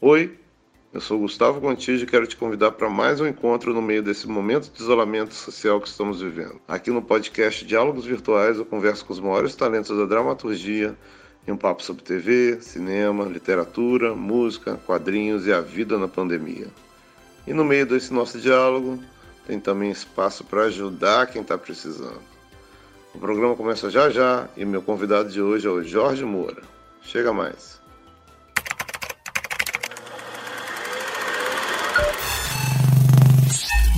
Oi, eu sou Gustavo Contígio e quero te convidar para mais um encontro no meio desse momento de isolamento social que estamos vivendo. Aqui no podcast Diálogos Virtuais eu converso com os maiores talentos da dramaturgia em um papo sobre TV, cinema, literatura, música, quadrinhos e a vida na pandemia. E no meio desse nosso diálogo tem também espaço para ajudar quem está precisando. O programa começa já já e meu convidado de hoje é o Jorge Moura. Chega mais.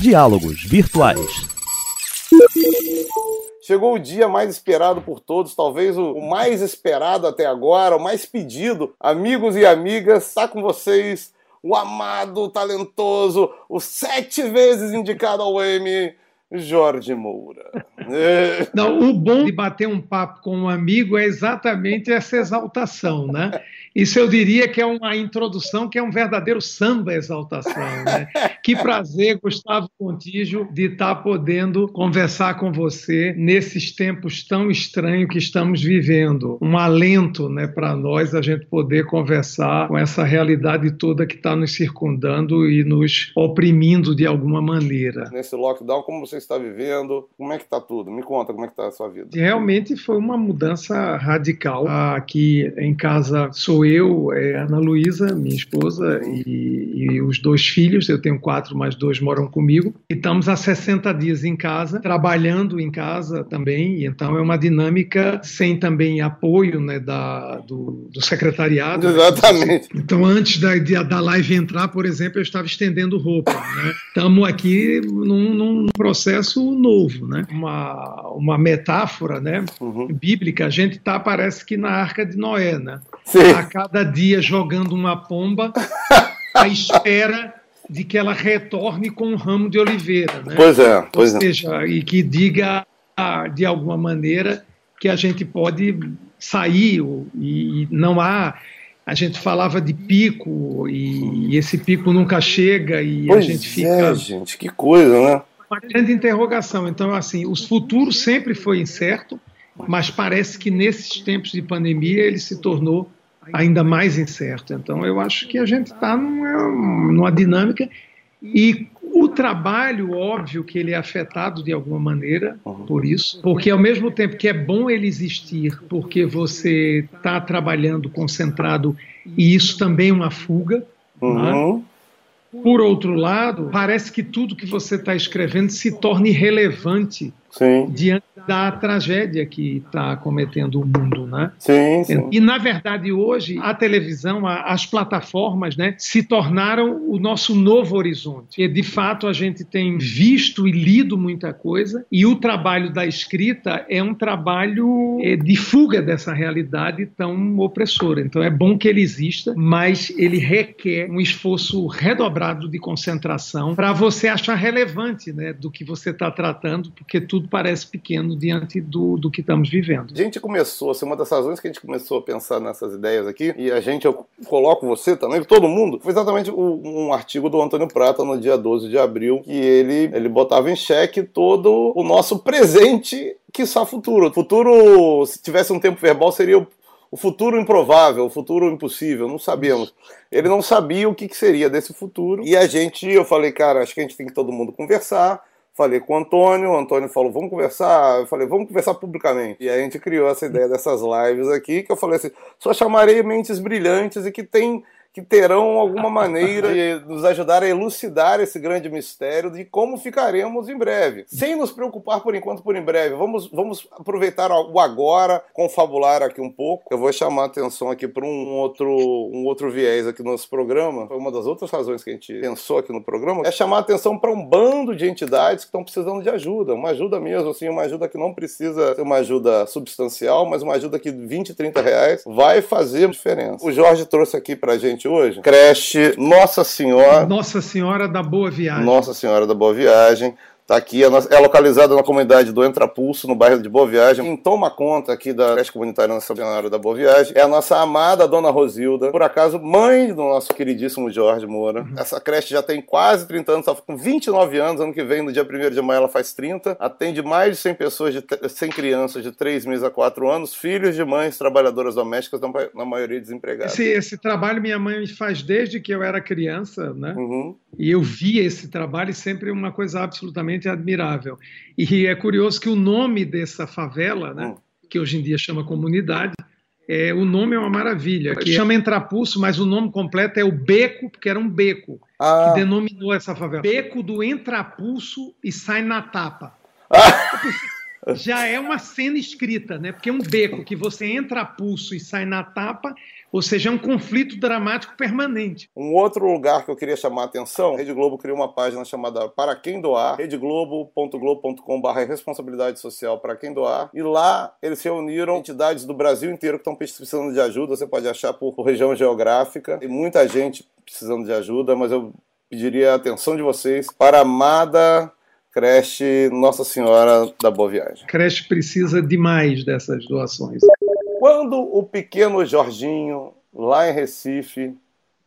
Diálogos Virtuais. Chegou o dia mais esperado por todos, talvez o mais esperado até agora, o mais pedido. Amigos e amigas, está com vocês o amado, o talentoso, o sete vezes indicado ao Emmy, Jorge Moura. Não, o bom de bater um papo com um amigo é exatamente essa exaltação, né? Isso eu diria que é uma introdução que é um verdadeiro samba exaltação. Né? que prazer, Gustavo Contígio, de estar podendo conversar com você nesses tempos tão estranhos que estamos vivendo. Um alento né, para nós a gente poder conversar com essa realidade toda que está nos circundando e nos oprimindo de alguma maneira. Nesse lockdown, como você está vivendo? Como é que está tudo? Me conta como é que está a sua vida. Realmente foi uma mudança radical. Aqui em casa sou eu, é Ana Luísa, minha esposa, e, e, os dois filhos. Eu tenho quatro, mas dois moram comigo. E estamos há 60 dias em casa, trabalhando em casa também. então é uma dinâmica sem também apoio né, da, do, do secretariado. Exatamente. Então, antes da, da live entrar, por exemplo, eu estava estendendo roupa. Estamos né? aqui num, num, processo novo, né? uma, uma metáfora né? Uhum. bíblica. A gente está, parece que, na arca de Noé. Né? Sim cada dia jogando uma pomba à espera de que ela retorne com um ramo de oliveira. Né? Pois é, pois Ou é. seja, e que diga de alguma maneira que a gente pode sair e não há a gente falava de pico e, esse pico nunca chega e pois a gente fica é, gente que coisa né uma grande interrogação então assim o futuro sempre foi incerto mas parece que nesses tempos de pandemia ele se tornou ainda mais incerto. Então, eu acho que a gente está numa, numa dinâmica e o trabalho, óbvio que ele é afetado de alguma maneira por isso, porque ao mesmo tempo que é bom ele existir, porque você está trabalhando concentrado e isso também é uma fuga. Uhum. Né? Por outro lado, parece que tudo que você está escrevendo se torna irrelevante Sim. diante da tragédia que está cometendo o mundo, né? Sim, sim. E na verdade hoje a televisão, as plataformas, né, se tornaram o nosso novo horizonte. E de fato a gente tem visto e lido muita coisa e o trabalho da escrita é um trabalho é, de fuga dessa realidade tão opressora. Então é bom que ele exista, mas ele requer um esforço redobrado de concentração para você achar relevante, né, do que você está tratando, porque tudo parece pequeno diante do, do que estamos vivendo. A gente começou, assim, uma das razões que a gente começou a pensar nessas ideias aqui, e a gente, eu coloco você também, todo mundo, foi exatamente um artigo do Antônio Prata no dia 12 de abril, que ele, ele botava em xeque todo o nosso presente que só futuro. Futuro, se tivesse um tempo verbal, seria o, o futuro improvável, o futuro impossível, não sabíamos. Ele não sabia o que, que seria desse futuro. E a gente, eu falei, cara, acho que a gente tem que todo mundo conversar Falei com o Antônio, o Antônio falou, vamos conversar. Eu falei, vamos conversar publicamente. E aí a gente criou essa ideia dessas lives aqui, que eu falei assim, só chamarei mentes brilhantes e que tem que terão alguma maneira de nos ajudar a elucidar esse grande mistério de como ficaremos em breve. Sem nos preocupar por enquanto por em breve. Vamos, vamos aproveitar o agora, confabular aqui um pouco. Eu vou chamar a atenção aqui para um outro, um outro viés aqui no nosso programa. Uma das outras razões que a gente pensou aqui no programa, é chamar a atenção para um bando de entidades que estão precisando de ajuda. Uma ajuda mesmo, assim, uma ajuda que não precisa ser uma ajuda substancial, mas uma ajuda que 20, 30 reais vai fazer diferença. O Jorge trouxe aqui para a gente gente hoje? Creche Nossa Senhora. Nossa Senhora da Boa Viagem. Nossa Senhora da Boa Viagem. Tá aqui, é localizada na comunidade do Entrapulso, no bairro de Boa Viagem. Quem toma conta aqui da creche comunitária Senhora da Boa Viagem é a nossa amada Dona Rosilda, por acaso mãe do nosso queridíssimo Jorge Moura. Uhum. Essa creche já tem quase 30 anos, está com 29 anos, ano que vem, no dia 1 de maio, ela faz 30. Atende mais de 100 pessoas, de 100 crianças de 3 meses a 4 anos, filhos de mães trabalhadoras domésticas, na maioria desempregadas. Esse, esse trabalho minha mãe faz desde que eu era criança, né? Uhum. E eu via esse trabalho sempre uma coisa absolutamente admirável. E é curioso que o nome dessa favela, né, que hoje em dia chama comunidade, é, o nome é uma maravilha. Que chama Entrapulso, mas o nome completo é o Beco, porque era um beco ah. que denominou essa favela. Beco do Entrapulso e sai na tapa. Ah. Já é uma cena escrita, né? Porque é um beco que você entra a pulso e sai na tapa ou seja, é um conflito dramático permanente. Um outro lugar que eu queria chamar a atenção, a Rede Globo criou uma página chamada Para Quem Doar, redeglobo.globo.com.br responsabilidade social para quem doar, e lá eles reuniram entidades do Brasil inteiro que estão precisando de ajuda, você pode achar por região geográfica, tem muita gente precisando de ajuda, mas eu pediria a atenção de vocês para a amada creche Nossa Senhora da Boa Viagem. Creche precisa demais dessas doações. Quando o pequeno Jorginho, lá em Recife,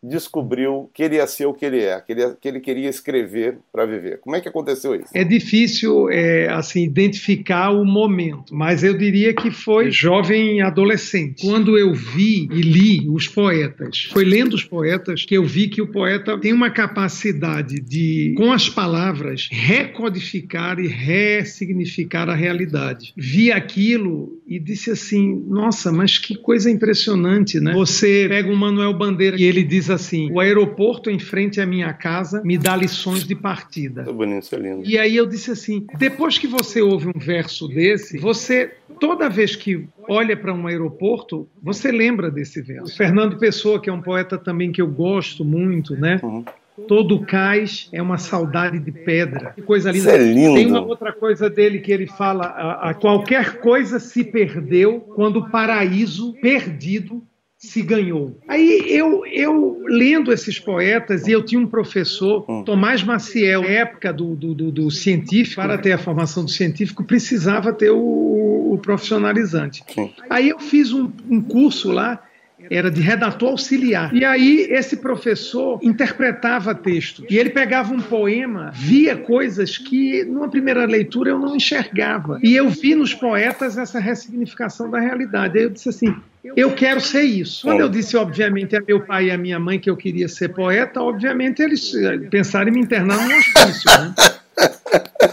descobriu que ele ia ser o que ele é, que ele, que ele queria escrever para viver. Como é que aconteceu isso? É difícil é, assim identificar o momento, mas eu diria que foi jovem adolescente. Quando eu vi e li os poetas, foi lendo os poetas que eu vi que o poeta tem uma capacidade de, com as palavras, recodificar e ressignificar a realidade. Vi aquilo e disse assim: nossa, mas que coisa impressionante, né? Você pega o Manuel Bandeira e ele diz assim: o aeroporto em frente à minha casa me dá lições de partida. Tô bonito, isso é lindo. E aí eu disse assim: depois que você ouve um verso desse, você toda vez que olha para um aeroporto, você lembra desse verso. Fernando Pessoa, que é um poeta também que eu gosto muito, né? Uhum. Todo cais é uma saudade de pedra. Que coisa linda. Isso é lindo. Tem uma outra coisa dele que ele fala: a, a qualquer coisa se perdeu quando o paraíso perdido se ganhou. Aí eu, eu lendo esses poetas, e eu tinha um professor, hum. Tomás Maciel, na época do, do, do, do, científico, para ter a formação do científico, precisava ter o, o profissionalizante. Aí eu fiz um, um curso lá era de redator auxiliar. E aí esse professor interpretava texto. E ele pegava um poema, via coisas que numa primeira leitura eu não enxergava. E eu vi nos poetas essa ressignificação da realidade. Aí eu disse assim: eu quero ser isso. Quando eu disse, obviamente, a meu pai e a minha mãe que eu queria ser poeta, obviamente eles eh, pensaram em me internar num hospício, né?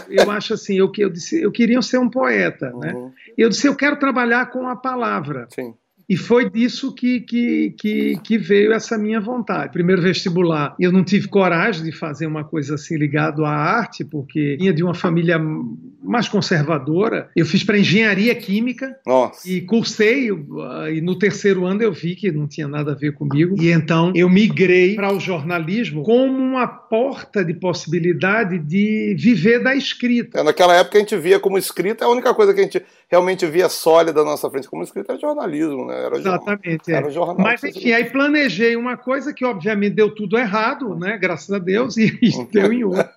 Eu acho assim, eu, eu disse, eu queria ser um poeta, né? Uhum. Eu disse, eu quero trabalhar com a palavra. Sim. E foi disso que, que, que, que, veio essa minha vontade. Primeiro vestibular, eu não tive coragem de fazer uma coisa assim ligado à arte, porque vinha de uma família mais conservadora. Eu fiz para engenharia química Nossa. e cursei, e no terceiro ano eu vi que não tinha nada a ver comigo. E então eu migrei para o jornalismo como uma porta de possibilidade de viver da escrita. É, naquela época a gente via como escrita, a única coisa que a gente realmente via sólida na nossa frente como escrita era jornalismo, né? Era Exatamente. Jornal, é. Era jornal. Mas enfim, aí planejei uma coisa que obviamente deu tudo errado, né? Graças a Deus, e, e deu em outra.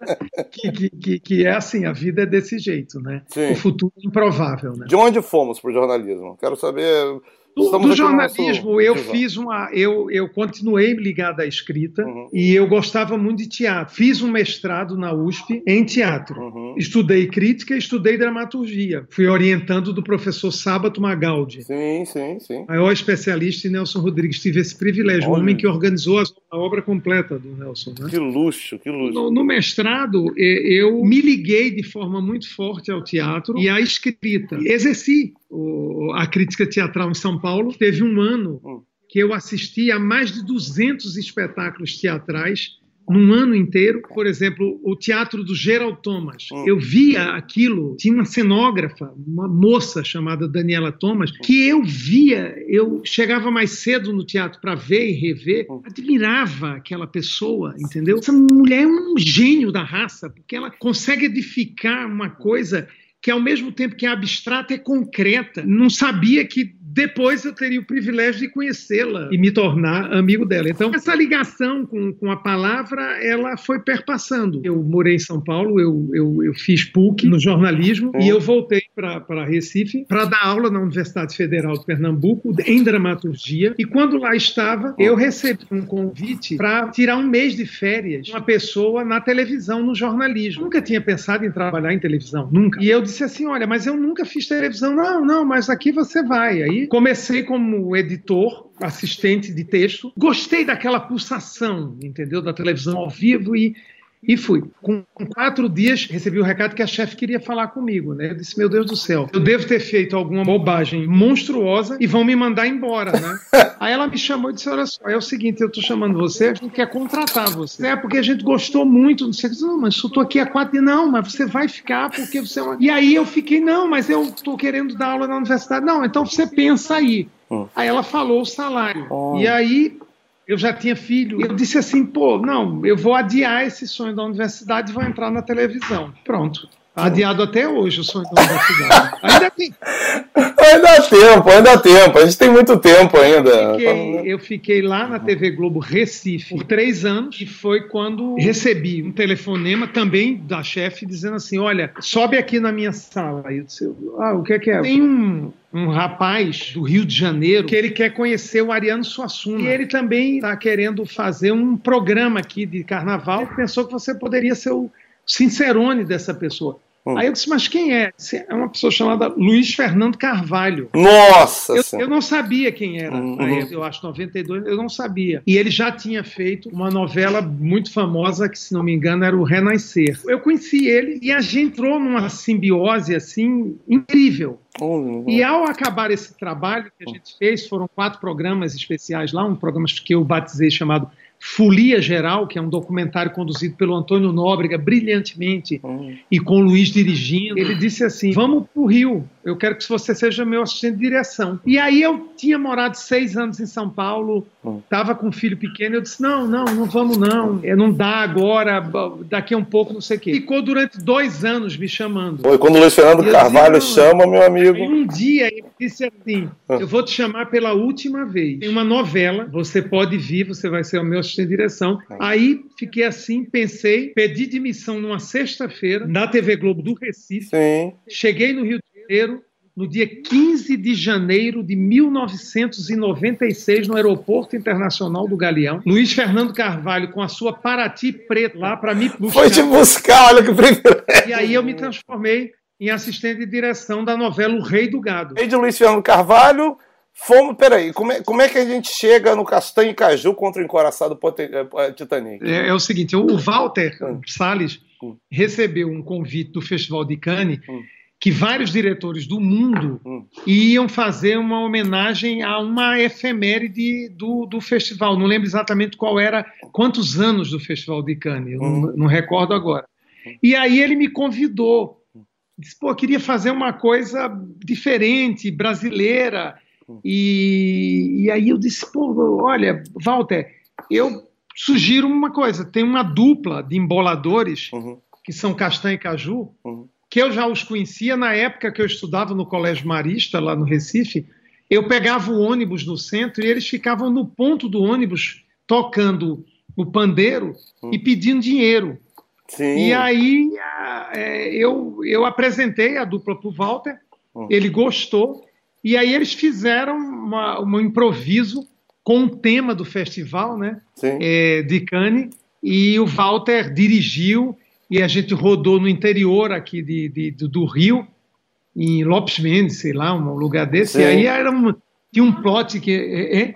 Que, que, que, que, é assim, a vida é desse jeito, né? Sim. O futuro é improvável, né? De onde fomos para o jornalismo? Quero saber do, do jornalismo, eu fiz uma. Eu, eu continuei ligado à escrita uhum. e eu gostava muito de teatro. Fiz um mestrado na USP em teatro. Uhum. Estudei crítica estudei dramaturgia. Fui orientando do professor Sábato Magaldi. Sim, sim, sim. Maior especialista em Nelson Rodrigues. Tive esse privilégio, o homem que organizou a obra completa do Nelson. Né? Que luxo, que luxo. No, no mestrado, eu me liguei de forma muito forte ao teatro e à escrita. Exerci a crítica teatral em São Paulo. Teve um ano hum. que eu assisti a mais de 200 espetáculos teatrais num ano inteiro. Por exemplo, o teatro do Gerald Thomas. Hum. Eu via aquilo, tinha uma cenógrafa, uma moça chamada Daniela Thomas, que eu via, eu chegava mais cedo no teatro para ver e rever, hum. admirava aquela pessoa, entendeu? Essa mulher é um gênio da raça, porque ela consegue edificar uma coisa que ao mesmo tempo que é abstrata é concreta. Não sabia que depois eu teria o privilégio de conhecê-la e me tornar amigo dela. Então, essa ligação com, com a palavra, ela foi perpassando. Eu morei em São Paulo, eu, eu, eu fiz PUC no jornalismo e eu voltei para Recife para dar aula na Universidade Federal de Pernambuco em dramaturgia. E quando lá estava, eu recebi um convite para tirar um mês de férias uma pessoa na televisão, no jornalismo. Nunca tinha pensado em trabalhar em televisão, nunca. E eu disse assim: olha, mas eu nunca fiz televisão. Não, não, mas aqui você vai. Aí comecei como editor assistente de texto. Gostei daquela pulsação, entendeu? Da televisão ao vivo e e fui. Com quatro dias, recebi o recado que a chefe queria falar comigo, né? Eu disse, meu Deus do céu, eu devo ter feito alguma bobagem monstruosa e vão me mandar embora, né? Aí ela me chamou e disse, olha só, é o seguinte, eu tô chamando você, a gente quer contratar você. É porque a gente gostou muito, não sei o que. Não, mas eu tô aqui há quatro. Não, mas você vai ficar porque você... É e aí eu fiquei, não, mas eu tô querendo dar aula na universidade. Não, então você pensa aí. Hum. Aí ela falou o salário. Oh. E aí eu já tinha filho. Eu disse assim, pô, não, eu vou adiar esse sonho da universidade e vou entrar na televisão. Pronto. Adiado até hoje o sonho da universidade. Ainda tem. Ainda há tempo, ainda há tempo. A gente tem muito tempo ainda. Eu fiquei, eu fiquei lá na TV Globo Recife por três anos e foi quando recebi um telefonema também da chefe dizendo assim: olha, sobe aqui na minha sala. Eu disse, ah, o que é que é? Tem um, um rapaz do Rio de Janeiro que ele quer conhecer o Ariano Suassuna. E ele também está querendo fazer um programa aqui de carnaval. Pensou que você poderia ser o sincerone dessa pessoa. Hum. Aí eu disse, mas quem é? É uma pessoa chamada Luiz Fernando Carvalho. Nossa! Eu, eu não sabia quem era. Uhum. eu acho 92, eu não sabia. E ele já tinha feito uma novela muito famosa, que se não me engano era o Renascer. Eu conheci ele e a gente entrou numa simbiose assim incrível. Uhum. E ao acabar esse trabalho que a gente fez, foram quatro programas especiais lá, um programa que eu batizei chamado Folia Geral, que é um documentário conduzido pelo Antônio Nóbrega brilhantemente uhum. e com o Luiz dirigindo. Ele disse assim: Vamos para o Rio, eu quero que você seja meu assistente de direção. E aí eu tinha morado seis anos em São Paulo, estava hum. com um filho pequeno. Eu disse: Não, não, não vamos não, é, não dá agora, daqui a um pouco, não sei o quê. Ficou durante dois anos me chamando. Foi quando o Luiz Fernando Carvalho disse, chama, meu amigo. Um dia ele disse assim: ah. Eu vou te chamar pela última vez. Tem uma novela, você pode vir, você vai ser o meu assistente de direção. Aí fiquei assim, pensei, pedi demissão numa sexta-feira na TV Globo do Recife. Sim. Cheguei no Rio de Janeiro no dia 15 de janeiro de 1996, no Aeroporto Internacional do Galeão. Luiz Fernando Carvalho com a sua Paraty preta lá para me buscar. Foi te buscar, olha que privilégio. E aí eu me transformei em assistente de direção da novela O Rei do Gado. Rei de Luiz Fernando Carvalho, Fomos, peraí, como é, como é que a gente chega no Castanho e Caju contra o encoraçado eh, eh, Titanic? É, é, o seguinte, o Walter hum. Salles hum. recebeu um convite do Festival de Cannes hum. que vários diretores do mundo hum. iam fazer uma homenagem a uma efeméride do, do festival. Não lembro exatamente qual era, quantos anos do Festival de Cannes, não, hum. não recordo agora. E aí ele me convidou. Disse, pô, queria fazer uma coisa diferente, brasileira. E, e aí eu disse, pô, olha, Walter, eu sugiro uma coisa: tem uma dupla de emboladores, uhum. que são Castanha e Caju, uhum. que eu já os conhecia na época que eu estudava no Colégio Marista, lá no Recife. Eu pegava o ônibus no centro e eles ficavam no ponto do ônibus tocando o pandeiro uhum. e pedindo dinheiro. Sim. E aí é, eu, eu apresentei a dupla para o Walter, uhum. ele gostou e aí eles fizeram uma, um improviso com o tema do festival, né? É, de Cannes, e o Walter dirigiu e a gente rodou no interior aqui de, de, do Rio, em Lopes Mendes, sei lá, um lugar desse. Sim. E aí era um, tinha um plot que. É, é,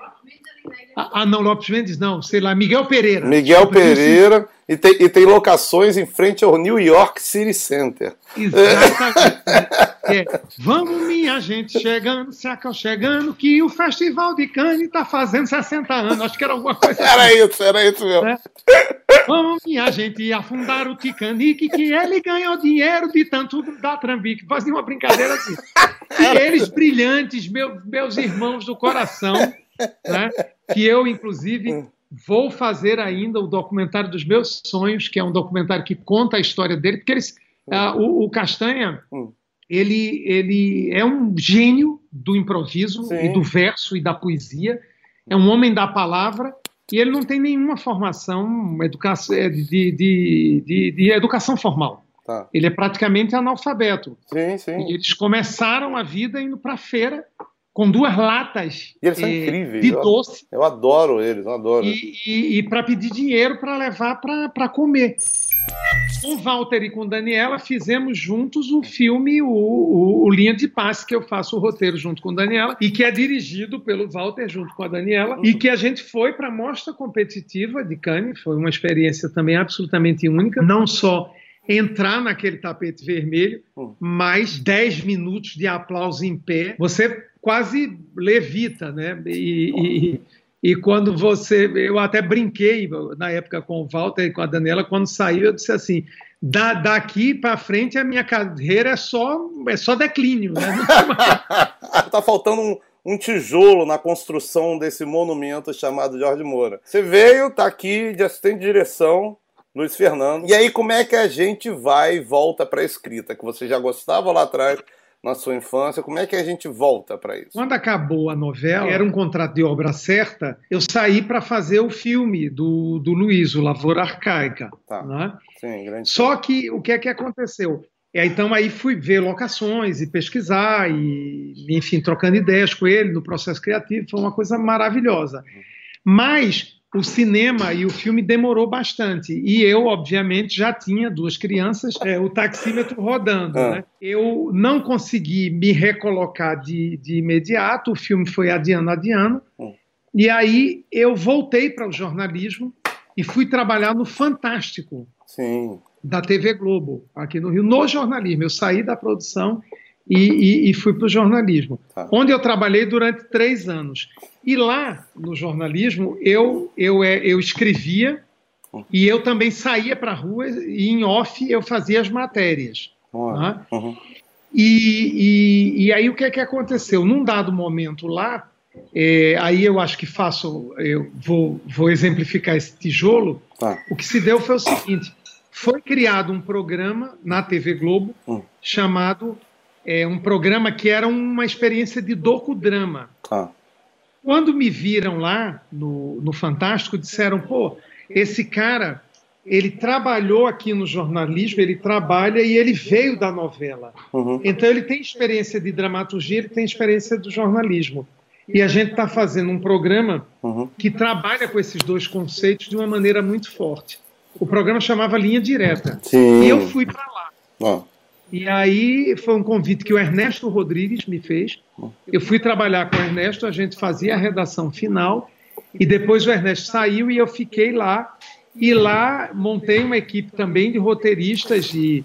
ah, não, Lopes Mendes não, sei lá, Miguel Pereira. Miguel Pereira. E tem, e tem locações em frente ao New York City Center. Exatamente. é, vamos, minha gente, chegando, se chegando, que o Festival de Cannes está fazendo 60 anos. Acho que era alguma coisa assim. Era isso, era isso mesmo. É. Vamos, minha gente, afundar o Titanic, que ele ganhou dinheiro de tanto da Trambique. Fazia uma brincadeira assim. E eles brilhantes, meu, meus irmãos do coração, né? que eu, inclusive. Vou fazer ainda o documentário dos meus sonhos, que é um documentário que conta a história dele, porque eles, uh, o, o, Castanha, hum. ele, ele é um gênio do improviso Sim. e do verso e da poesia. É um homem da palavra e ele não tem nenhuma formação educação, de, de, de, de educação formal. Tá. Ele é praticamente analfabeto. Sim, E sim. eles começaram a vida indo para a feira com duas latas E eles são eh, incríveis. de eu- doce Eu adoro eles, eu adoro. e, e, para pedir dinheiro para levar para comer. Com o Walter e com Daniela fizemos juntos o filme o, o, o Linha de Passe, que eu faço o roteiro junto com Daniela e que é dirigido pelo Walter junto com a Daniela e que a gente foi para a mostra competitiva de Cannes, foi uma experiência também absolutamente única, não só entrar naquele tapete vermelho, Hum. mais 10 minutos de aplauso em pé, você quase levita, né? E, e- e quando você. Eu até brinquei na época com o Walter e com a Daniela, quando saiu, eu disse assim. Da, daqui para frente a minha carreira é só é só declínio, né? Tá faltando um, um tijolo na construção desse monumento chamado Jorge Moura. Você veio, tá aqui de assistente de direção, Luiz Fernando. E aí, como é que a gente vai e volta pra escrita? Que você já gostava lá atrás, na sua infância, como é que a gente volta pra isso? Quando acabou a novela, era um contrato de obra certa, eu saí para fazer o filme do, do Luiz, o Lavoura Arcaica. Tá. né? Sim, grande. Só que o que é que aconteceu? E aí, então aí fui ver locações e pesquisar e, enfim, trocando ideias com ele no processo criativo, foi uma coisa maravilhosa. Mas o cinema e o filme demorou bastante. E eu, obviamente, já tinha duas crianças, é, o taxímetro rodando. Ah. né? Eu não consegui me recolocar de, de imediato, o filme foi adiando, adiando. Hum. E aí eu voltei para o jornalismo e fui trabalhar no Fantástico Sim. da TV Globo, aqui no Rio, no jornalismo. Eu saí da produção e, e- e fui para o jornalismo, Tá. onde eu trabalhei durante três anos. E lá, no jornalismo, eu, eu, é, eu escrevia e eu também saía para a rua e, em off, eu fazia as matérias. Né? Uhum. E, e- e aí o que é que aconteceu? Num dado momento lá, é, aí eu acho que faço, eu vou, vou exemplificar esse tijolo. Tá. O que se deu foi o seguinte: foi criado um programa na TV Globo Hum. chamado é, um programa que era uma experiência de docudrama. Tá. Quando me viram lá no, no Fantástico, disseram: pô, esse cara, ele trabalhou aqui no jornalismo, ele trabalha e ele veio da novela. Uhum. Então ele tem experiência de dramaturgia, ele tem experiência do jornalismo. E a gente está fazendo um programa Uhum. que trabalha com esses dois conceitos de uma maneira muito forte. O programa chamava Linha Direta. Sim. E eu fui para lá. Ó. E aí foi um convite que o Ernesto Rodrigues me fez. Eu fui trabalhar com o Ernesto, a gente fazia a redação final e depois o Ernesto saiu e eu fiquei lá. E lá montei uma equipe também de roteiristas e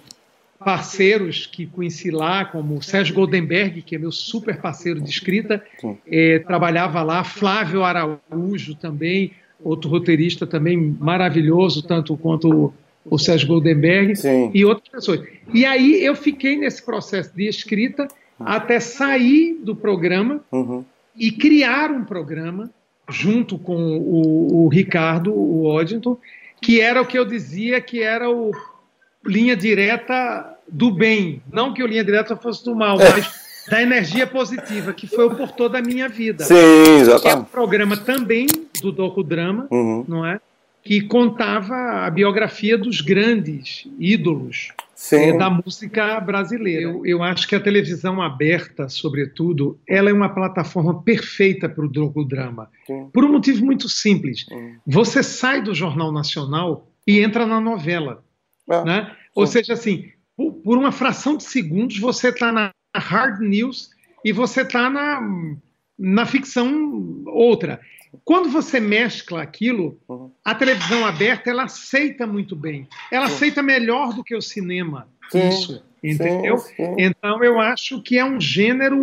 parceiros que conheci lá, como o Sérgio Goldenberg, que é meu super parceiro de escrita, eh, trabalhava lá, Flávio Araújo também, outro roteirista também maravilhoso, tanto quanto o, Sérgio Goldenberg Sim. e outras pessoas. E aí eu fiquei nesse processo de escrita até sair do programa Uhum. e criar um programa junto com o, o Ricardo, o Oddington, que era o que eu dizia que era o linha direta do bem. Não que o linha direta fosse do mal, mas da energia positiva, que foi o portor da minha vida. Sim, Que é um exatamente. programa também do docudrama, Uhum. não é? Que contava a biografia dos grandes ídolos Sim. é, da música brasileira. Eu, eu acho que a televisão aberta, sobretudo, ela é uma plataforma perfeita para o docudrama. Sim. Por um motivo muito simples. Hum. Você sai do Jornal Nacional e entra na novela. É. Né? Ou seja, assim, por, por uma fração de segundos você está na hard news e você está na, na ficção outra. Quando você mescla aquilo, Uhum. a televisão aberta ela aceita muito bem. Ela aceita melhor do que o cinema. Sim, Isso, entendeu? Sim, sim. Então eu acho que é um gênero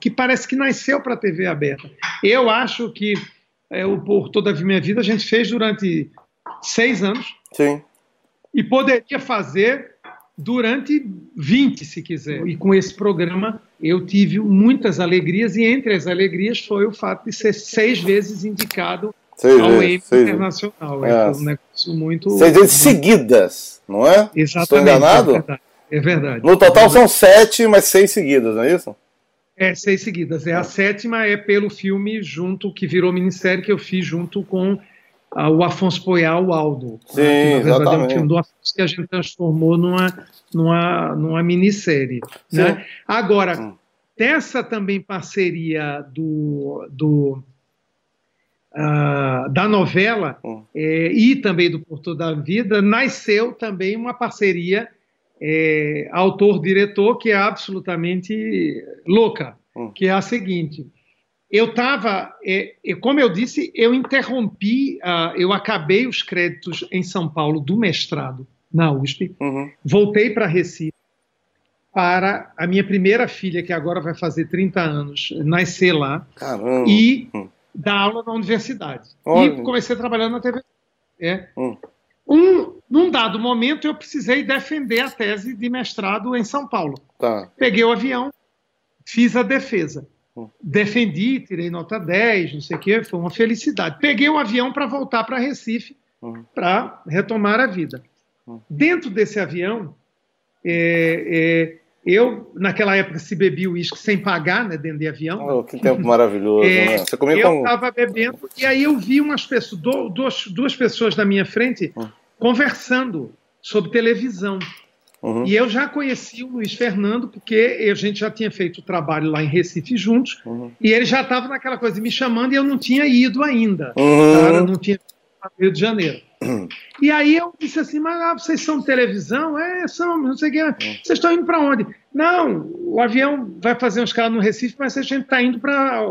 que parece que nasceu para a TV aberta. Eu acho que é, o Por Toda a Minha Vida a gente fez durante seis anos Sim. e poderia fazer durante 20, se quiser. E com esse programa eu tive muitas alegrias, e entre as alegrias foi o fato de ser seis vezes indicado Seis ao vezes, Emmy. Internacional. É. É um negócio muito. Seis vezes seguidas, não é? Exatamente. Estou enganado? é verdade. É verdade. No total são sete, mas seis seguidas, não é isso? É, seis seguidas. É a sétima é pelo filme junto que virou minissérie que eu fiz junto com o Afonso Poial, o Aldo. Sim, né, que, na verdade, é um filme do Afonso que a gente transformou numa, numa, numa minissérie. Né? Agora, Hum. dessa também parceria do, do ah, da novela Hum. eh, e também do Por Toda a Vida, nasceu também uma parceria eh, autor-diretor que é absolutamente louca, Hum. que é a seguinte. Eu estava, como eu disse, eu interrompi, ah, eu acabei os créditos em São Paulo do mestrado na USP, Uhum. voltei para Recife para a minha primeira filha, que agora vai fazer 30 anos, nascer lá Caramba. e Hum. dar aula na universidade. Olha. E comecei trabalhando na TV. É. Hum. Um, num dado momento, eu precisei defender a tese de mestrado em São Paulo. Tá. Peguei o avião, fiz a defesa. Defendi, tirei nota 10, não sei o quê, foi uma felicidade. Peguei o avião para voltar para Recife, Hum. para retomar a vida. Hum. Dentro desse avião, é, é, eu, naquela época, se bebia uísque sem pagar, né, dentro de avião. Oh, que tempo maravilhoso, É, né? Você comia Eu com. estava bebendo e aí eu vi umas pessoas, du- duas, duas pessoas na minha frente Hum. conversando sobre televisão. Uhum. E eu já conheci o Luiz Fernando, porque a gente já tinha feito o trabalho lá em Recife juntos, Uhum. e ele já estava naquela coisa de me chamando e eu não tinha ido ainda. Uhum. Cara, não tinha ido Rio de Janeiro. E aí eu disse assim, mas ah, vocês são televisão? É, são, não sei o que. Vocês estão indo para onde? Não, o avião vai fazer uns caras no Recife, mas a gente está indo para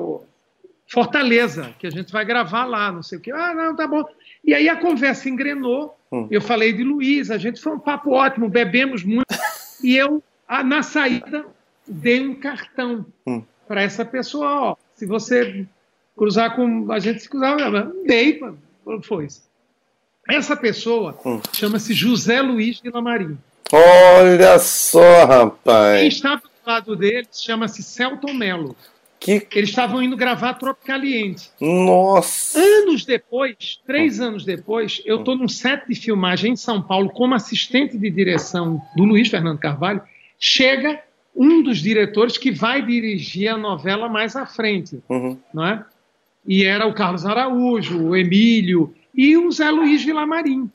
Fortaleza, que a gente vai gravar lá, não sei o que. Ah, não, tá bom. E aí a conversa engrenou. Hum. Eu falei de Luiz, a gente foi um papo ótimo, bebemos muito. E eu, na saída, dei um cartão Hum. para essa pessoa. Ó, se você cruzar com a gente, se cruzar, dei, foi isso. Essa pessoa Hum. chama-se José Luiz de Lamarim. Olha só, Quem rapaz. estava do lado dele chama-se Celton Mello. Que. Eles estavam indo gravar Tropicaliente. Nossa. Anos depois, três anos depois, eu estou num set de filmagem em São Paulo como assistente de direção do Luiz Fernando Carvalho. Chega um dos diretores que vai dirigir a novela mais à frente, Uhum. não é? E era o Carlos Araújo, o Emílio e o Zé Luiz Vilamarim.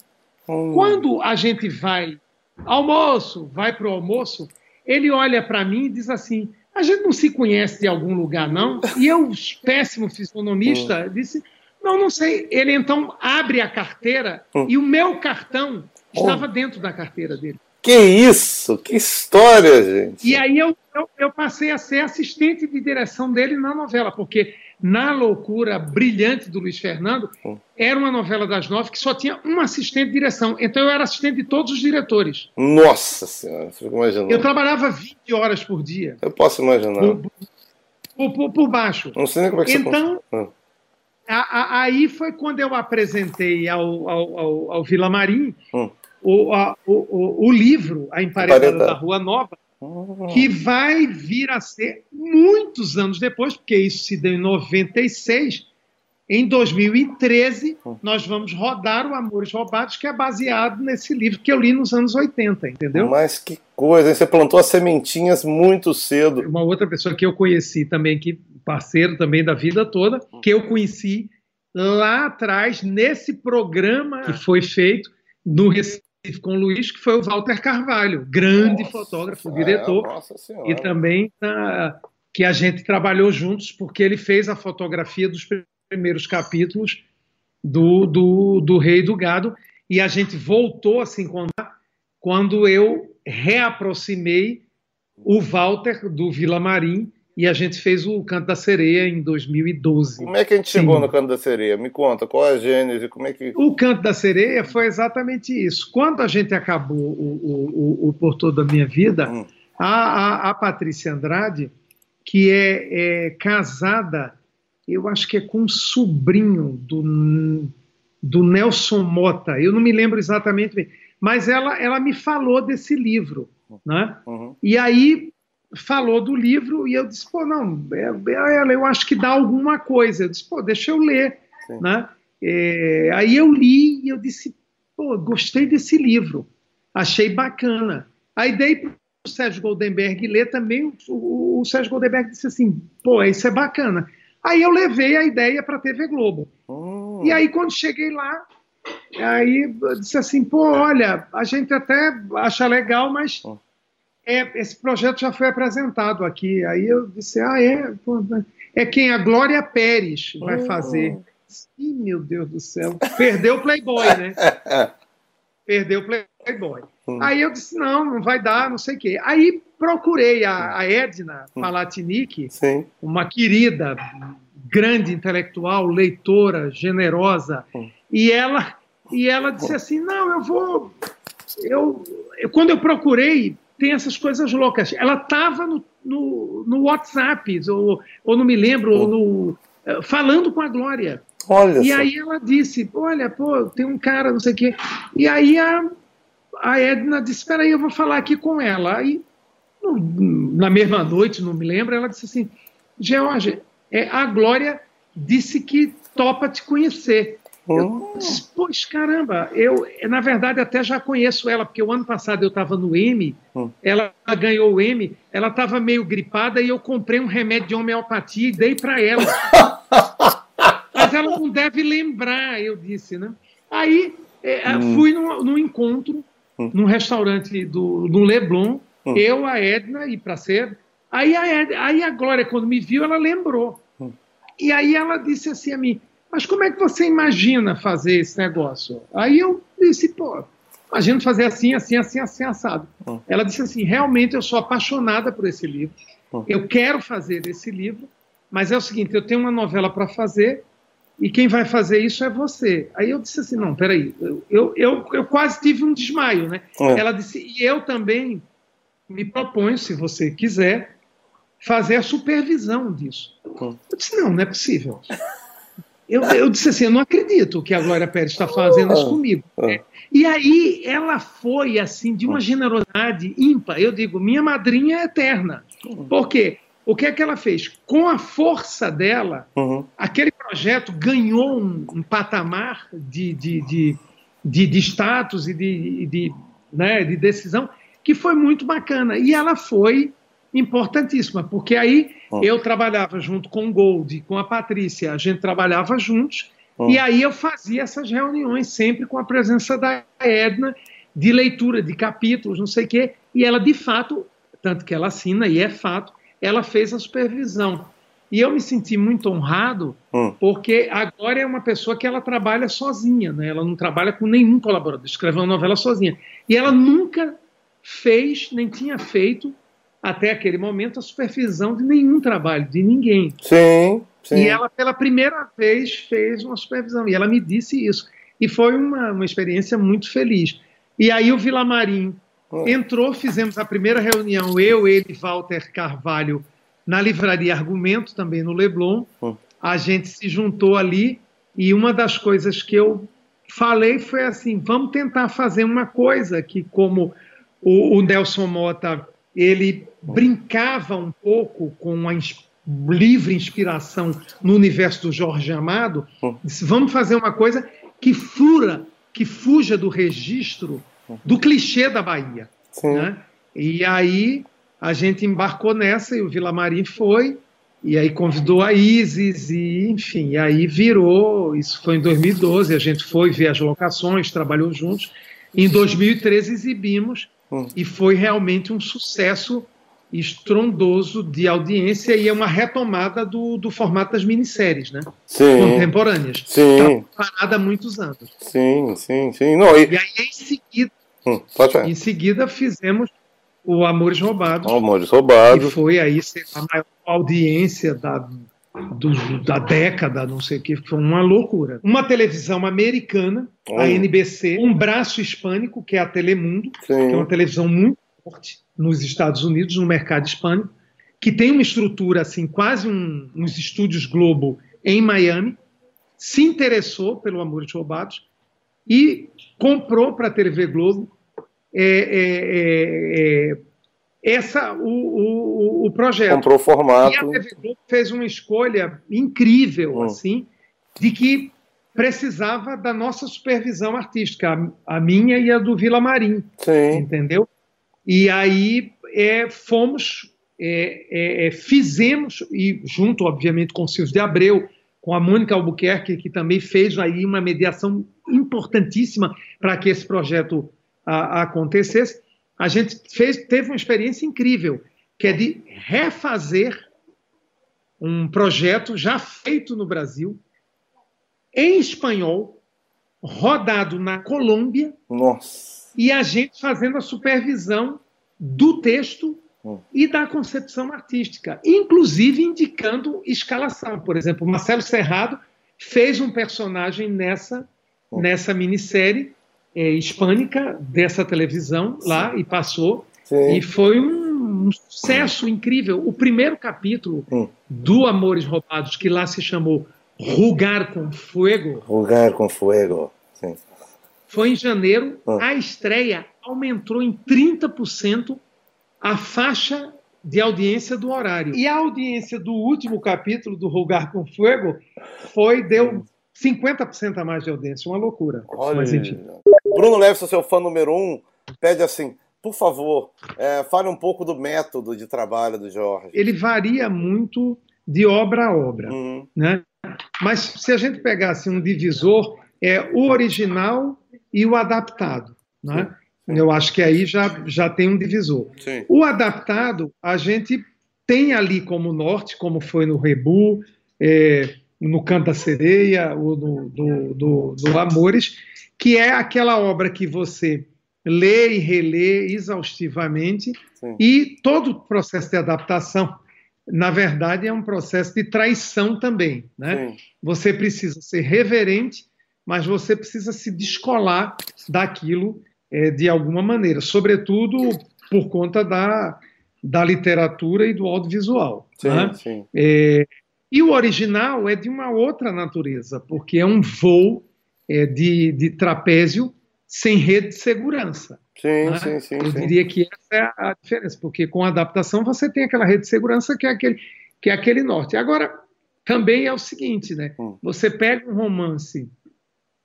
Hum. Quando a gente vai almoço, vai para o almoço, ele olha para mim e diz assim: a gente não se conhece de algum lugar, não? E eu, péssimo fisionomista, disse: não, não sei. Ele então abre a carteira Hum. e o meu cartão estava dentro da carteira dele. Que isso? Que história, gente. E aí eu, eu, eu passei a ser assistente de direção dele na novela, porque na loucura brilhante do Luiz Fernando, era uma novela das nove que só tinha um assistente de direção. Então eu era assistente de todos os diretores. Nossa senhora, fica imaginando. Eu trabalhava 20 horas por dia, Eu posso imaginar. por, por- por- por baixo. Não sei nem como é que Então, você a- aí foi quando eu apresentei ao, ao, ao, ao Vila Marim Hum. o, a- o, o, livro A Emparedada da Rua Nova. Que vai vir a ser muitos anos depois, porque isso se deu em 96. Em 2013, Hum. nós vamos rodar o Amores Roubados, que é baseado nesse livro que eu li nos anos 80, entendeu? Mas que coisa? Você plantou as sementinhas muito cedo. Uma outra pessoa que eu conheci também, que parceiro também da vida toda, que eu conheci lá atrás, nesse programa que foi feito no Recife com o Luiz, que foi o Walter Carvalho, grande Nossa, fotógrafo, é, diretor, e também tá, que a gente trabalhou juntos, porque ele fez a fotografia dos primeiros capítulos do, do, do Rei do Gado, e a gente voltou a se encontrar quando eu reaproximei o Walter do Vila Marim e a gente fez o Canto da Sereia em 2012. Como é que a gente chegou Sim. no Canto da Sereia? Me conta, qual é a gênese? Como é que. O Canto da Sereia foi exatamente isso. Quando a gente acabou o, o, o, o Por Toda a Minha Vida, Hum. a, a, a Patrícia Andrade, que é, é casada, eu acho que é com um sobrinho do, do Nelson Mota, eu não me lembro exatamente bem, mas ela, ela me falou desse livro, né? Uhum. E aí falou do livro e eu disse, pô, não, é, é ela, eu acho que dá alguma coisa. Eu disse, pô, deixa eu ler, Sim. né? É, aí eu li e eu disse, pô, gostei desse livro, achei bacana. Aí dei para o Sérgio Goldenberg ler também. O, o, Sérgio Goldenberg disse assim: pô, isso é bacana. Aí eu levei a ideia para a TV Globo. Hum. E aí, quando cheguei lá, aí eu disse assim: pô, olha, a gente até acha legal, mas. Hum. É, esse projeto já foi apresentado aqui. Aí eu disse: ah, é? É quem a Glória Pérez vai hum. fazer. Ih, meu Deus do céu. Perdeu o Playboy, né? Perdeu o Playboy. Hum. Aí eu disse, não, não vai dar, não sei o quê. Aí procurei a, a Edna hum. Palatinic, Sim. uma querida, grande intelectual, leitora, generosa, hum. e ela e ela disse assim, não, eu vou... Eu, eu, quando eu procurei, tem essas coisas loucas. Ela estava no, no, no, WhatsApp, ou, ou não me lembro, ou no, eh, falando com a Glória. Olha e só. aí ela disse, olha, pô, tem um cara, não sei o quê. E aí a, a Edna disse, espera aí, eu vou falar aqui com ela. Aí, no, na mesma noite, não me lembro, ela disse assim, George, é, a Glória disse que topa te conhecer. Eu disse, pois caramba, eu na verdade até já conheço ela, porque o ano passado eu estava no M, hum. ela ganhou o M, ela estava meio gripada e eu comprei um remédio de homeopatia e dei para ela. Mas ela não deve lembrar, eu disse, né? Aí é, hum. fui num, num encontro, hum. num restaurante do, do Leblon, hum. eu, a Edna e para ser. Aí a, Edna, aí a Glória, quando me viu, ela lembrou. Hum. E aí ela disse assim a mim: Mas como é que você imagina fazer esse negócio? Aí eu disse: Pô, imagino fazer assim, assim, assim, assim, assado. Hum. Ela disse assim: Realmente eu sou apaixonada por esse livro. Hum. Eu quero fazer esse livro, mas é o seguinte: eu tenho uma novela para fazer e quem vai fazer isso é você. Aí eu disse assim, não, peraí, eu, eu, eu quase tive um desmaio, né? É. Ela disse, e eu também me proponho, se você quiser, fazer a supervisão disso. Eu disse, não, não é possível. Eu, eu disse assim, eu não acredito que a Glória Pérez está fazendo isso comigo. É. E aí ela foi, assim, de uma generosidade ímpar. Eu digo, minha madrinha é eterna. Por quê? O que é que ela fez? Com a força dela, uhum. aquele projeto ganhou um, um patamar de, de, de, de, de status e de, de, né, de decisão que foi muito bacana. E ela foi importantíssima, porque aí eu trabalhava junto com o Gold, com a Patrícia, a gente trabalhava juntos, e aí eu fazia essas reuniões sempre com a presença da Edna, de leitura de capítulos, não sei o quê, e ela de fato, tanto que ela assina, e é fato, ela fez a supervisão. E eu me senti muito honrado, hum. porque agora é uma pessoa que ela trabalha sozinha, né? ela não trabalha com nenhum colaborador, escreveu uma novela sozinha. E ela nunca fez, nem tinha feito, até aquele momento, a supervisão de nenhum trabalho, de ninguém. Sim, sim. E ela, pela primeira vez, fez uma supervisão. E ela me disse isso. E foi uma, uma experiência muito feliz. E aí o Vilamarim Entrou, fizemos a primeira reunião, eu, ele, Walter Carvalho, na livraria Argumento, também no Leblon. A gente se juntou ali e uma das coisas que eu falei foi assim: vamos tentar fazer uma coisa que, como o, o Nelson Mota, ele brincava um pouco com a livre inspiração no universo do Jorge Amado, disse, vamos fazer uma coisa que fura, que fuja do registro do clichê da Bahia. Né? E aí a gente embarcou nessa e o Vila Marim foi, e aí convidou a Isis, e enfim, e aí virou. Isso foi em 2012, a gente foi ver as locações, trabalhou juntos. Em 2013 exibimos, hum. e foi realmente um sucesso estrondoso de audiência e é uma retomada do, do formato das minisséries, né? Sim. Contemporâneas. Sim. Tá parada há muitos anos. Sim, sim, sim. Não, e... e aí, em seguida, Hum, em seguida fizemos o Amores Roubados. Amores Roubados. Que foi aí a maior audiência da, do, da década, não sei o que, foi uma loucura. Uma televisão americana, hum. a NBC, um braço hispânico, que é a Telemundo, Sim. que é uma televisão muito forte nos Estados Unidos, no mercado hispânico, que tem uma estrutura assim, quase um, uns estúdios Globo em Miami, se interessou pelo Amores Roubados e comprou para a TV Globo é, é, é, essa, o, o, o, projeto. Comprou o formato. E a TV Globo fez uma escolha incrível, hum. assim, de que precisava da nossa supervisão artística, a, a minha e a do Vila Marim. Sim. Entendeu? E aí é, fomos, é, é, fizemos, e junto, obviamente, com o Silvio de Abreu, com a Mônica Albuquerque, que também fez aí uma mediação importantíssima para que esse projeto a, acontecesse, a gente fez, teve uma experiência incrível, que é de refazer um projeto já feito no Brasil, em espanhol, rodado na Colômbia. Nossa. E a gente fazendo a supervisão do texto hum. e da concepção artística, inclusive indicando escalação. Por exemplo, Marcelo Serrado fez um personagem nessa, hum. nessa minissérie é, hispânica dessa televisão lá e passou. Sim. E foi um, um sucesso incrível. O primeiro capítulo hum. do Amores Roubados, que lá se chamou Rugar com Fuego. Rugar com Fuego, sim. Foi em janeiro. Hum. A estreia aumentou em 30% a faixa de audiência do horário. E a audiência do último capítulo do Rugar com Fuego foi deu 50% a mais de audiência, uma loucura. Olha, Mas, enfim. Bruno Leves, seu fã número um, pede assim: por favor, é, fale um pouco do método de trabalho do Jorge. Ele varia muito de obra a obra, uhum. né? Mas se a gente pegasse um divisor, é o original e o adaptado, né? Sim. Eu acho que aí já, já tem um divisor. Sim. O adaptado, a gente tem ali como norte, como foi no Rebu, é, no Canto da Sereia, ou no, do, do, do Amores, que é aquela obra que você lê e relê exaustivamente, Sim. e todo o processo de adaptação, na verdade, é um processo de traição também. Né? Você precisa ser reverente, mas você precisa se descolar daquilo é, de alguma maneira, sobretudo por conta da, da literatura e do audiovisual. Sim, né? sim. É, e o original é de uma outra natureza, porque é um voo é, de, de trapézio sem rede de segurança. Sim, né? sim, sim. Eu sim. diria que essa é a diferença, porque com a adaptação você tem aquela rede de segurança que é aquele, que é aquele norte. Agora, também é o seguinte, né? Hum. Você pega um romance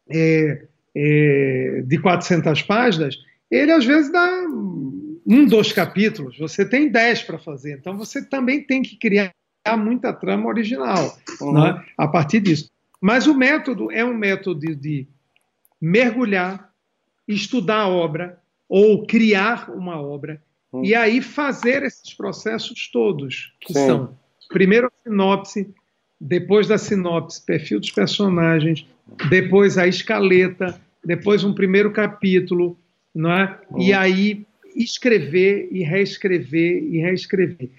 é, é, de 400 páginas, ele às vezes dá um, dois capítulos, você tem dez para fazer, então você também tem que criar muita trama original uhum. né, a partir disso. Mas o método é um método de, de mergulhar, estudar a obra ou criar uma obra uhum. e aí fazer esses processos todos, que Sim. são primeiro a sinopse, depois da sinopse, perfil dos personagens, depois a escaleta, depois um primeiro capítulo, não é? Uhum. E aí escrever e reescrever e reescrever.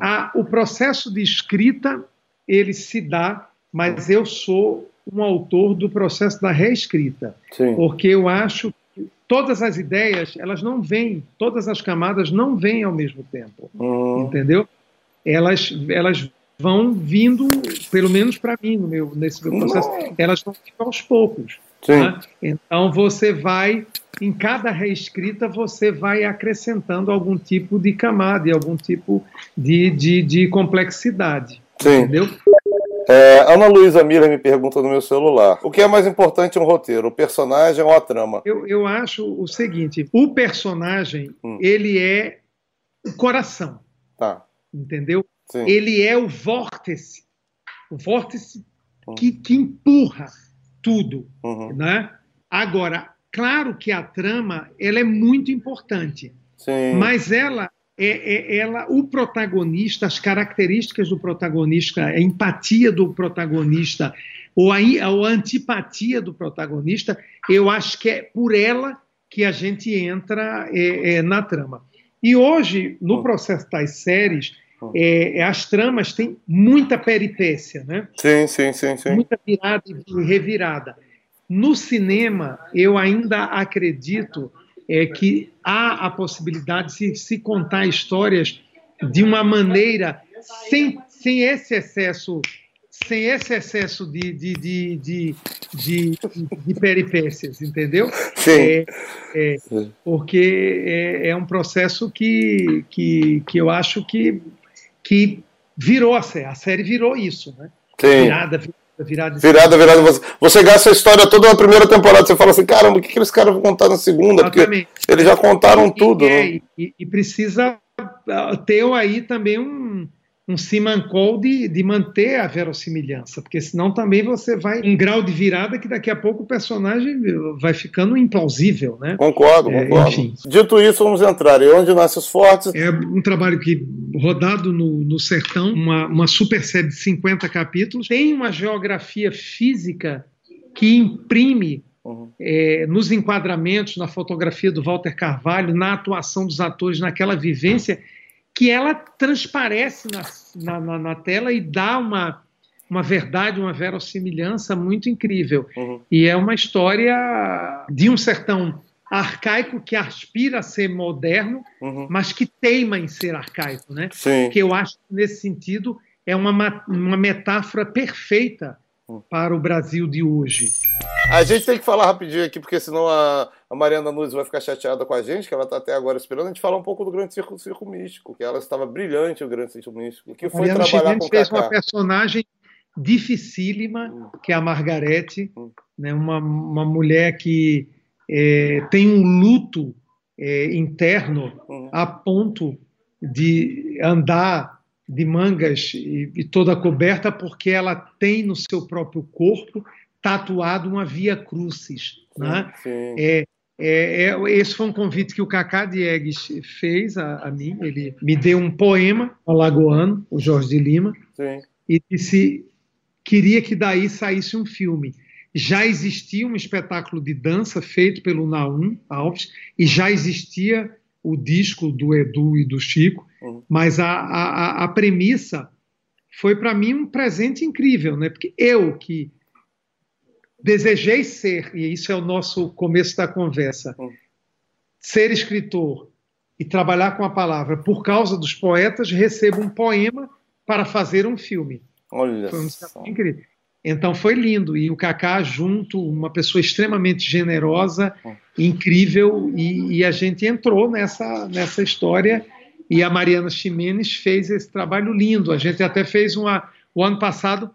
A, o processo de escrita ele se dá, mas eu sou um autor do processo da reescrita, Sim. porque eu acho que todas as ideias elas não vêm, todas as camadas não vêm ao mesmo tempo, uhum. entendeu? Elas elas vão vindo, pelo menos para mim no meu nesse meu processo, uhum. elas vão vindo aos poucos. Né? Então você vai, em cada reescrita, você vai acrescentando algum tipo de camada e algum tipo de, de, de complexidade. Sim. Entendeu? É, Ana Luísa Miller me pergunta no meu celular: o que é mais importante um roteiro, o personagem ou a trama? Eu, eu acho o seguinte: o personagem, hum. ele é o coração. Tá. Entendeu? Sim. Ele é o vórtice. O vórtice hum. que, que empurra tudo, uhum. né? Agora, claro que a trama ela é muito importante, Sim. mas ela é, é, ela, o protagonista, as características do protagonista, a empatia do protagonista ou a, ou a antipatia do protagonista, eu acho que é por ela que a gente entra é, é, na trama. E hoje, no processo das séries, é, é, as tramas têm muita peripécia, né? Sim, sim, sim, sim. Muita virada e revirada. No cinema, eu ainda acredito é, que há a possibilidade de se, se contar histórias de uma maneira sem, sem esse excesso sem esse excesso de, de, de, de, de, de peripécias, entendeu? Sim. É, é, porque é, é, um processo que, que, que eu acho que que virou a série. A série virou isso, né? Sim. Virada, virada, virada, virada. Você, você gasta a história toda na primeira temporada. Você fala assim, caramba, o que, que eles caras vão contar na segunda? Exatamente. Porque eles já contaram e, tudo. E, né? e, e precisa ter aí também um um simancol de, de manter a verossimilhança, porque senão também você vai um grau de virada que daqui a pouco o personagem vai ficando implausível, né? Concordo, é, concordo. Enfim. Dito isso, vamos entrar. E onde nasce os fortes? É um trabalho que rodado no, no sertão, uma, uma super série de 50 capítulos, tem uma geografia física que imprime Uhum. É, nos enquadramentos, na fotografia do Walter Carvalho, na atuação dos atores, naquela vivência que ela transparece na, na, na tela e dá uma, uma verdade, uma verossimilhança muito incrível. Uhum. E é uma história de um sertão arcaico que aspira a ser moderno, uhum. mas que teima em ser arcaico, né? Sim. Que eu acho que nesse sentido é uma, uma metáfora perfeita para o Brasil de hoje. A gente tem que falar rapidinho aqui, porque senão a, a Mariana Nunes vai ficar chateada com a gente, que ela está até agora esperando. A gente falar um pouco do Grande Circo, Circo Místico, que ela estava brilhante, o Grande Circo Místico. Que foi Mariana trabalhar Chimenez com fez Cacá. uma personagem dificílima, hum. que é a Margarete, hum. né, uma, uma mulher que é, tem um luto é, interno hum. a ponto de andar de mangas e, e, toda coberta, porque ela tem no seu próprio corpo tatuado uma via crucis. Sim, né? sim. É, é, é, esse foi um convite que o Cacá Diegues fez a, a, mim. Ele me deu um poema alagoano, o Jorge de Lima, sim. e disse queria que daí saísse um filme. Já existia um espetáculo de dança feito pelo Naum Alves e já existia o disco do Edu e do Chico, uhum. mas a, a, a premissa foi para mim um presente incrível, né? Porque eu que desejei ser, e isso é o nosso começo da conversa, uhum. ser escritor e trabalhar com a palavra por causa dos poetas, recebo um poema para fazer um filme. Olha foi um só. incrível. Então foi lindo. E o Kaká junto, uma pessoa extremamente generosa, incrível, e, e, a gente entrou nessa, nessa história. E a Mariana Ximenes fez esse trabalho lindo. A gente até fez uma. O ano passado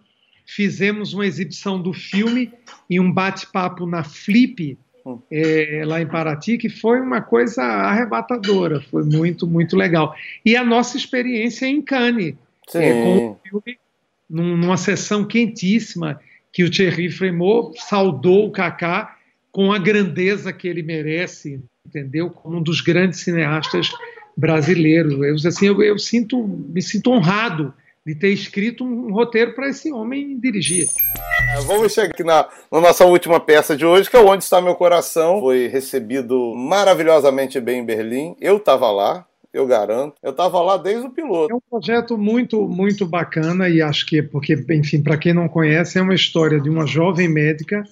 fizemos uma exibição do filme e um bate-papo na Flip, é, lá em Paraty, que foi uma coisa arrebatadora, foi muito, muito legal. E a nossa experiência em Cannes, é, com o filme numa sessão quentíssima que o Thierry Fremont saudou o Kaká com a grandeza que ele merece, entendeu? Como um dos grandes cineastas brasileiros. Eu, assim, eu, eu sinto, me sinto honrado de ter escrito um roteiro para esse homem dirigir. É, vamos chegar aqui na, na, nossa última peça de hoje, que é Onde Está Meu Coração. Foi recebido maravilhosamente bem em Berlim. Eu estava lá, eu garanto. Eu estava lá desde o piloto. É um projeto muito, muito bacana e acho que, porque, enfim, para quem não conhece, é uma história de uma jovem médica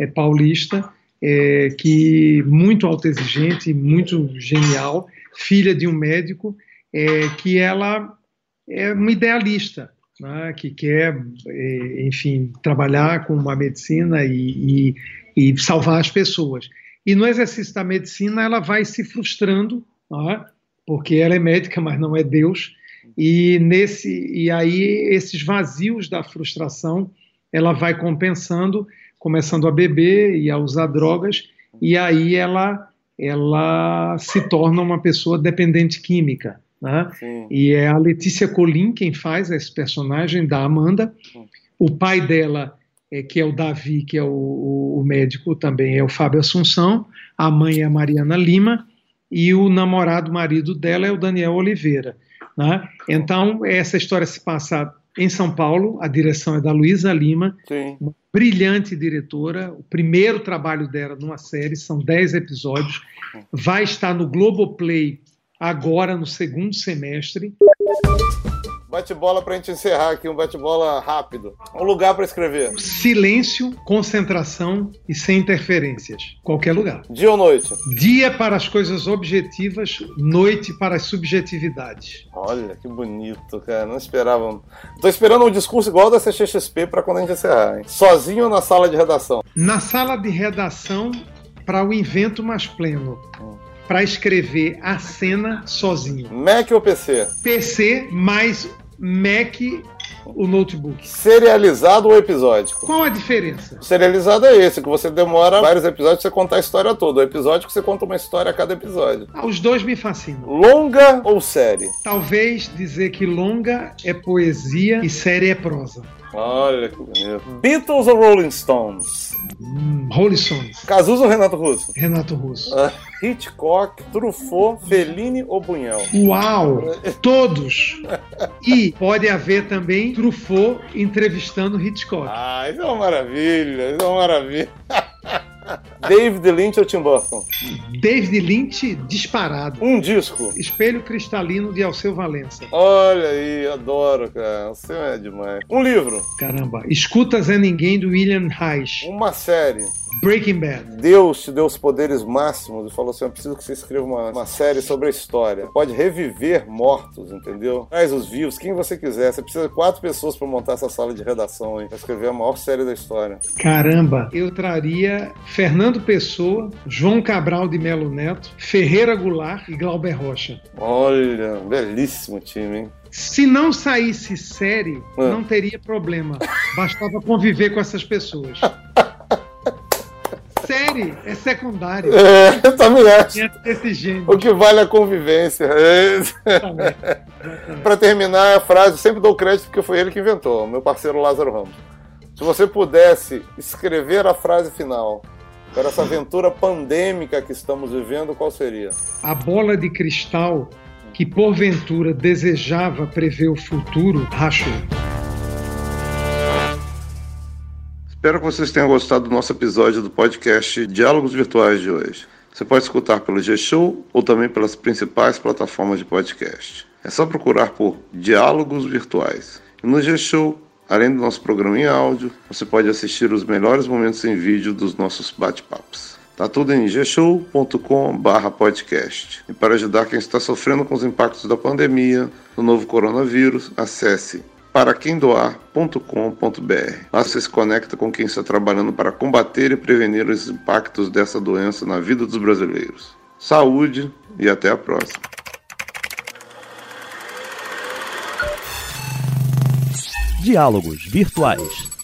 é, paulista, é, que muito autoexigente, muito genial, filha de um médico, é, que ela é uma idealista, né, que quer, é, enfim, trabalhar com uma medicina e, e, e, salvar as pessoas. E no exercício da medicina ela vai se frustrando, né, porque ela é médica, mas não é Deus. E nesse e aí esses vazios da frustração, ela vai compensando, começando a beber e a usar drogas, e aí ela ela se torna uma pessoa dependente química. Né? E é a Letícia Colim quem faz esse personagem da Amanda. O pai dela, é, que é o Davi, que é o, o, o médico, também é o Fábio Assunção. A mãe é a Mariana Lima e o namorado, marido dela, é o Daniel Oliveira. Né? Então, essa história se passa em São Paulo, a direção é da Luísa Lima, Sim. uma brilhante diretora. O primeiro trabalho dela numa série, são 10 episódios. Vai estar no Globoplay agora no segundo semestre. Bate-bola para a gente encerrar aqui, um bate-bola rápido. Um lugar para escrever. Silêncio, concentração e sem interferências. Qualquer lugar. Dia ou noite? Dia para as coisas objetivas, noite para as subjetividades. Olha, que bonito, cara. Não esperava. Tô esperando um discurso igual da CXXP para quando a gente encerrar, hein? Sozinho na sala de redação? Na sala de redação para o invento mais pleno. Hum para escrever a cena sozinho. Mac ou PC? PC, mais Mac o notebook. Serializado ou episódico? Qual a diferença? Serializado é esse, que você demora vários episódios pra você contar a história toda. O episódio que você conta uma história a cada episódio. Ah, os dois me fascinam. Longa ou série? Talvez dizer que longa é poesia e série é prosa. Olha que bonito. Beatles ou Rolling Stones? Hum, Stones. Cazuza ou Renato Russo? Renato Russo. Ah, Hitchcock, Truffaut, Fellini ou Bunhal? Uau! Todos! E pode haver também Truffaut entrevistando Hitchcock. Ah, isso é uma maravilha, isso é uma maravilha. David Lynch ou Tim Burton? David Lynch disparado. Um disco. Espelho Cristalino de Alceu Valença. Olha aí, adoro, cara. Você é demais. Um livro. Caramba. Escutas é Ninguém do William Reich. Uma série. Breaking Bad. Deus te deu os poderes máximos e falou assim: eu preciso que você escreva uma, uma série sobre a história. Pode reviver mortos, entendeu? Traz os vivos, quem você quiser. Você precisa de quatro pessoas para montar essa sala de redação, hein? Pra escrever a maior série da história. Caramba, eu traria Fernando Pessoa, João Cabral de Melo Neto, Ferreira Goulart e Glauber Rocha. Olha, belíssimo time, hein? Se não saísse série, Ah. não teria problema. Bastava conviver com essas pessoas. É secundário. É, eu também acho. Esse gênio. O que vale é a convivência. É. Para terminar a frase, sempre dou crédito porque foi ele que inventou, meu parceiro Lázaro Ramos. Se você pudesse escrever a frase final para essa aventura pandêmica que estamos vivendo, qual seria? A bola de cristal que porventura desejava prever o futuro rachou. Espero que vocês tenham gostado do nosso episódio do podcast Diálogos Virtuais de hoje. Você pode escutar pelo G-Show ou também pelas principais plataformas de podcast. É só procurar por Diálogos Virtuais. E no G-Show, além do nosso programa em áudio, você pode assistir os melhores momentos em vídeo dos nossos bate-papos. Tá tudo em gshow.com/podcast. E para ajudar quem está sofrendo com os impactos da pandemia, do novo coronavírus, acesse paraquemdoar.com.br. Lá você se conecta com quem está trabalhando para combater e prevenir os impactos dessa doença na vida dos brasileiros. Saúde e até a próxima. Diálogos Virtuais.